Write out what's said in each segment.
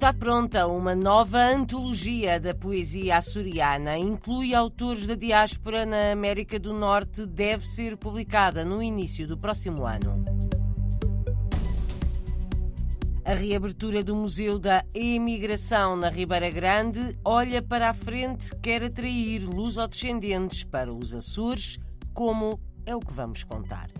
Está pronta uma nova antologia da poesia açoriana. Inclui autores da diáspora na América do Norte. Deve ser publicada no início do próximo ano. A reabertura do Museu da Emigração na Ribeira Grande olha para a frente, quer atrair lusodescendentes para os Açores, como é o que vamos contar.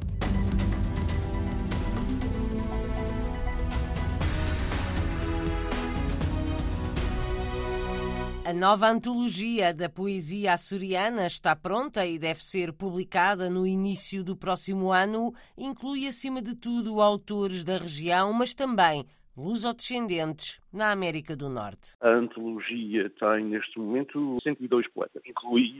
A nova antologia da poesia açoriana está pronta e deve ser publicada no início do próximo ano. Inclui, acima de tudo, autores da região, mas também lusodescendentes na América do Norte. A antologia tem, neste momento, 102 poetas. Inclui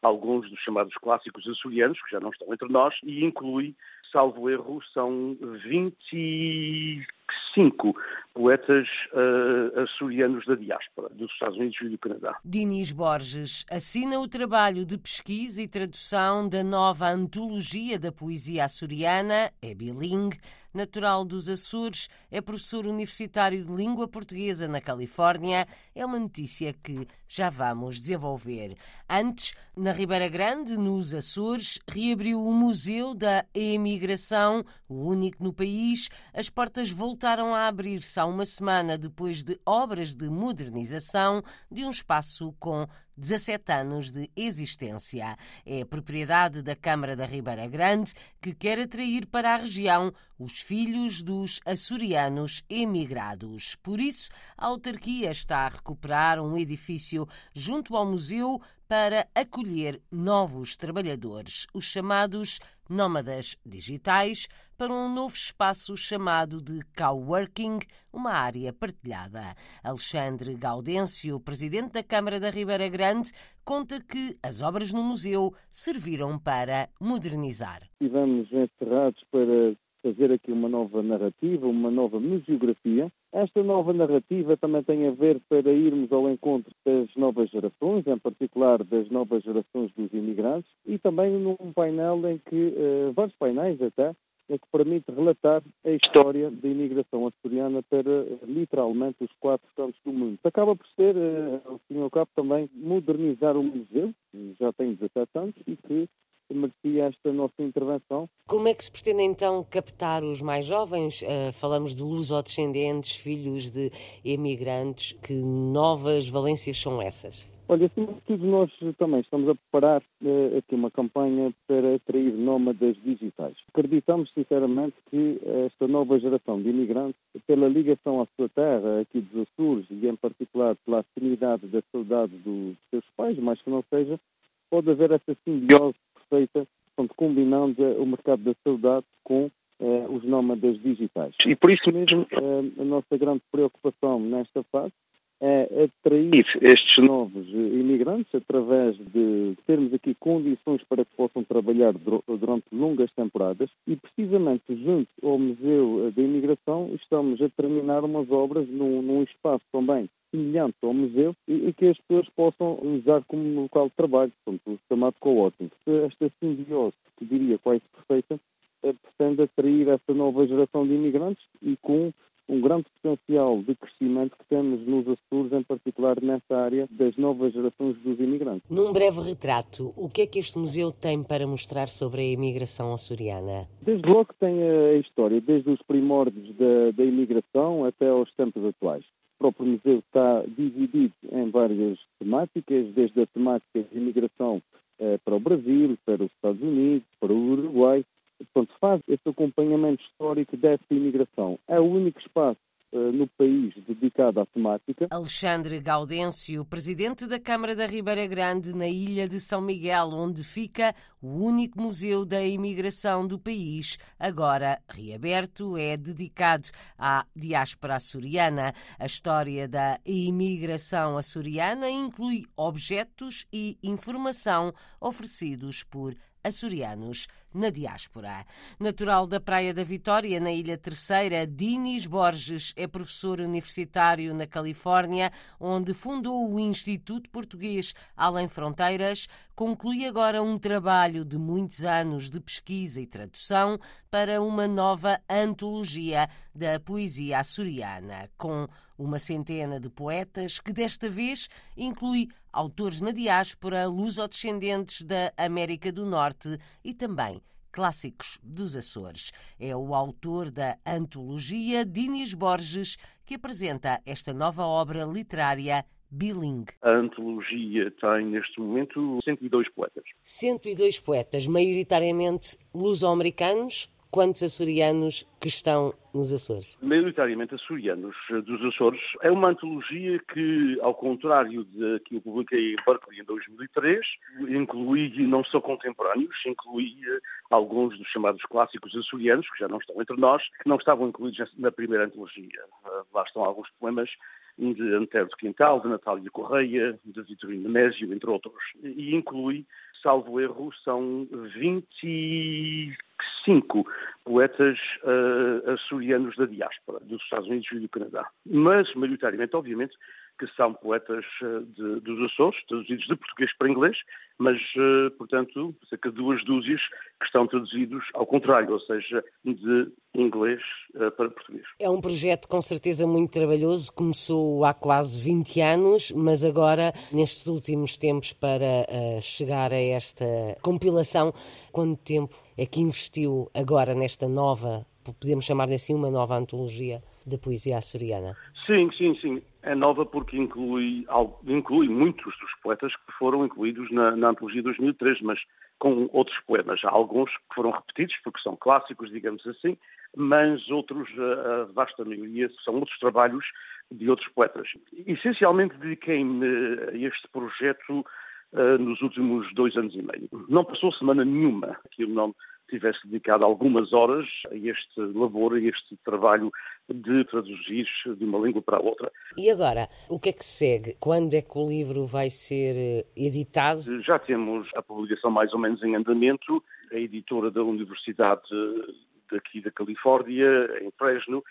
alguns dos chamados clássicos açorianos, que já não estão entre nós, e inclui, salvo erro, são 20 cinco poetas uh, açorianos da diáspora, dos Estados Unidos e do Canadá. Dinis Borges assina o trabalho de pesquisa e tradução da nova antologia da poesia açoriana, é bilingue, natural dos Açores, é professor universitário de língua portuguesa na Califórnia. É uma notícia que já vamos desenvolver. Antes, na Ribeira Grande, nos Açores, reabriu o Museu da Emigração, o único no país. As portas voltaram a abrir-se uma semana depois de obras de modernização de um espaço com 17 anos de existência. É propriedade da Câmara da Ribeira Grande, que quer atrair para a região os filhos dos açorianos emigrados. Por isso, a autarquia está a recuperar um edifício junto ao museu para acolher novos trabalhadores, os chamados nómadas digitais, para um novo espaço chamado de coworking, uma área partilhada. Alexandre Gaudêncio, presidente da Câmara da Ribeira Grande, conta que as obras no museu serviram para modernizar. Encerrados para fazer aqui uma nova narrativa, uma nova museografia. Esta nova narrativa também tem a ver para irmos ao encontro das novas gerações, em particular das novas gerações dos imigrantes, e também num painel em que, uh, vários painéis até, é que permite relatar a história da imigração açoriana para literalmente os quatro cantos do mundo. Acaba por ser, eh, ao fim e ao cabo, também modernizar o museu, já tem 17 anos, e que merecia esta nossa intervenção. Como é que se pretende então captar os mais jovens? Uh, falamos de luso-descendentes, filhos de emigrantes. Que novas valências são essas? Olha, acima de tudo, nós também estamos a preparar uh, aqui uma campanha para atrair nómadas digitais. Acreditamos, sinceramente, que esta nova geração de imigrantes, pela ligação à sua terra, aqui dos Açores, e em particular pela afinidade da saudade dos seus pais, mais que não seja, pode haver essa simbiose perfeita, portanto, combinando o mercado da saudade com uh, os nómadas digitais. E por isso mesmo, uh, a nossa grande preocupação nesta fase atrair estes novos imigrantes através de termos aqui condições para que possam trabalhar durante longas temporadas e precisamente junto ao Museu da Imigração estamos a terminar umas obras num, num espaço também semelhante ao museu e, e, que as pessoas possam usar como local de trabalho, portanto, chamado co-working. Esta simbiose, que diria quase perfeita, eh, pretende atrair essa nova geração de imigrantes e com um grande potencial de crescimento que temos nos Açores, em particular nessa área das novas gerações dos imigrantes. Num breve retrato, o que é que este museu tem para mostrar sobre a imigração açoriana? Desde logo tem a história, desde os primórdios da, da imigração até aos tempos atuais. O próprio museu está dividido em várias temáticas, desde a temática de imigração eh, para o Brasil, para os Estados Unidos, para o faz esse acompanhamento histórico dessa imigração. É o único espaço uh, no país dedicado à temática. Alexandre Gaudêncio, presidente da Câmara da Ribeira Grande, na ilha de São Miguel, onde fica o único museu da imigração do país, agora reaberto, é dedicado à diáspora açoriana. A história da imigração açoriana inclui objetos e informação oferecidos por açorianos na diáspora. Natural da Praia da Vitória, na Ilha Terceira, Dinis Borges é professor universitário na Califórnia, onde fundou o Instituto Português Além Fronteiras. Conclui agora um trabalho de muitos anos de pesquisa e tradução para uma nova antologia da poesia açoriana, com uma centena de poetas que desta vez inclui autores na diáspora, lusodescendentes da América do Norte e também clássicos dos Açores. É o autor da antologia Dinis Borges que apresenta esta nova obra literária bilingue. A antologia tem neste momento 102 poetas. 102 poetas, maioritariamente luso-americanos quantos açorianos que estão nos Açores? Maioritariamente açorianos dos Açores. É uma antologia que, ao contrário de que eu publiquei em Berkeley em 2003, inclui não só contemporâneos, inclui eh, alguns dos chamados clássicos açorianos, que já não estão entre nós, que não estavam incluídos na primeira antologia. Eh, lá estão alguns poemas de Antero de Quintal, de Natália Correia, de Vitorino Nemésio, entre outros. E inclui, salvo erro, são 20 cinco poetas uh, açorianos da diáspora, dos Estados Unidos e do Canadá. Mas, maioritariamente, obviamente, que são poetas uh, de, dos Açores, traduzidos de português para inglês, mas, uh, portanto, cerca de duas dúzias que estão traduzidos ao contrário, ou seja, de inglês para português. É um projeto com certeza muito trabalhoso, começou há quase 20 anos, mas agora, nestes últimos tempos, para chegar a esta compilação, quanto tempo é que investiu agora nesta nova, podemos chamar-lhe assim, uma nova antologia da poesia açoriana? Sim, sim, sim. É nova porque inclui, inclui muitos dos poetas que foram incluídos na, na antologia de 2003, mas com outros poemas. Há alguns que foram repetidos porque são clássicos, digamos assim, mas outros, a vasta maioria, são outros trabalhos de outros poetas. Essencialmente dediquei-me a este projeto uh, nos últimos dois anos e meio. Não passou semana nenhuma que eu não tivesse dedicado algumas horas a este labor, a este trabalho de traduzir de uma língua para a outra. E agora, o que é que segue? Quando é que o livro vai ser eh, editado? Já temos a publicação mais ou menos em andamento. A editora da Universidade daqui da Califórnia, em Fresno,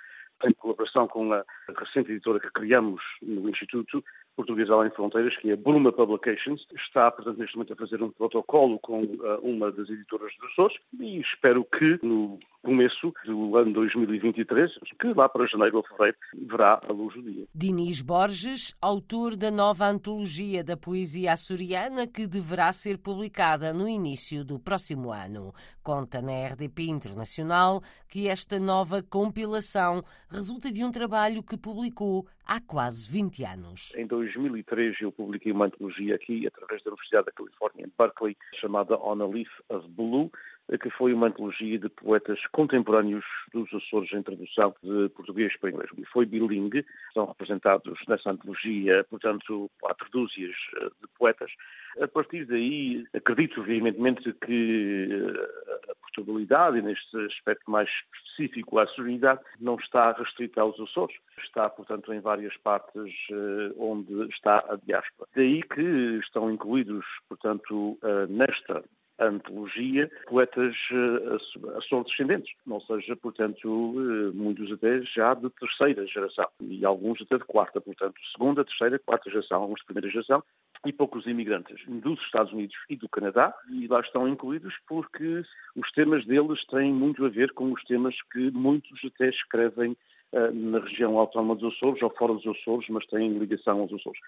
em colaboração com a recente editora que criamos no Instituto, Português Além Fronteiras, que é Bruma Publications, está, portanto, neste momento a fazer um protocolo com uh, uma das editoras dos Açores e espero que no começo do ano 2023, que lá para janeiro ou fevereiro, verá a luz do dia. Dinis Borges, autor da nova antologia da poesia açoriana que deverá ser publicada no início do próximo ano. Conta na RDP Internacional que esta nova compilação resulta de um trabalho que publicou há quase 20 anos. Em 2003 eu publiquei uma antologia aqui, através da Universidade da Califórnia, em Berkeley, chamada On a Leaf of Blue, que foi uma antologia de poetas contemporâneos dos Açores em tradução de português para inglês. E foi bilingue, são representados nessa antologia, portanto, quatro dúzias eh, de poetas. A partir daí, acredito veementemente que eh, a portabilidade, neste aspecto mais específico, a sonoridade, não está restrita aos Açores. Está, portanto, em várias partes eh, onde está a diáspora. Daí que estão incluídos, portanto, nesta antologia, poetas uh, são descendentes, ou seja, portanto, uh, muitos até já de terceira geração, e alguns até de quarta, portanto, segunda, terceira, quarta geração, alguns de primeira geração, e poucos imigrantes. Dos Estados Unidos e do Canadá, e lá estão incluídos porque os temas deles têm muito a ver com os temas que muitos até escrevem uh, na região autónoma dos Açores ou fora dos Açores, mas têm ligação aos Açores.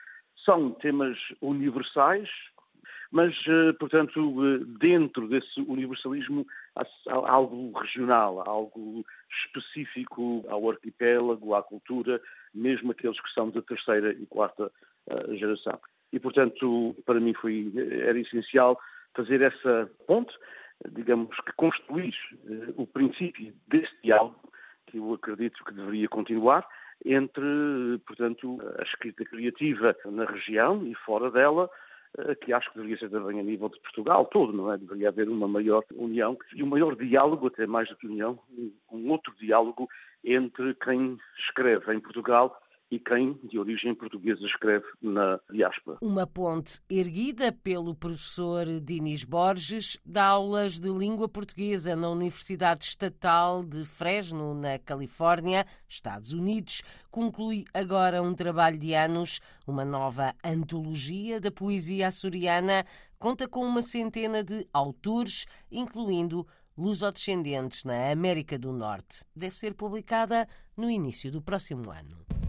São temas universais, mas, eh, portanto, eh, dentro desse universalismo há algo regional, algo específico ao arquipélago, à cultura, mesmo aqueles que são da terceira e quarta eh, geração. E, portanto, para mim foi, era essencial fazer essa ponte, digamos que construir o princípio desse diálogo, que eu acredito que deveria continuar, entre, portanto, a escrita criativa na região e fora dela, que acho que deveria ser também a nível de Portugal todo, não é? Deveria haver uma maior união e um maior diálogo, até mais do que união, um outro diálogo entre quem escreve em Portugal e quem, de origem portuguesa, escreve na diáspora. Uma ponte erguida pelo professor Dinis Borges, dá aulas de língua portuguesa na Universidade Estatal de Fresno, na Califórnia, Estados Unidos. Conclui agora um trabalho de anos, uma nova antologia da poesia açoriana. Conta com uma centena de autores, incluindo lusodescendentes na América do Norte. Deve ser publicada no início do próximo ano.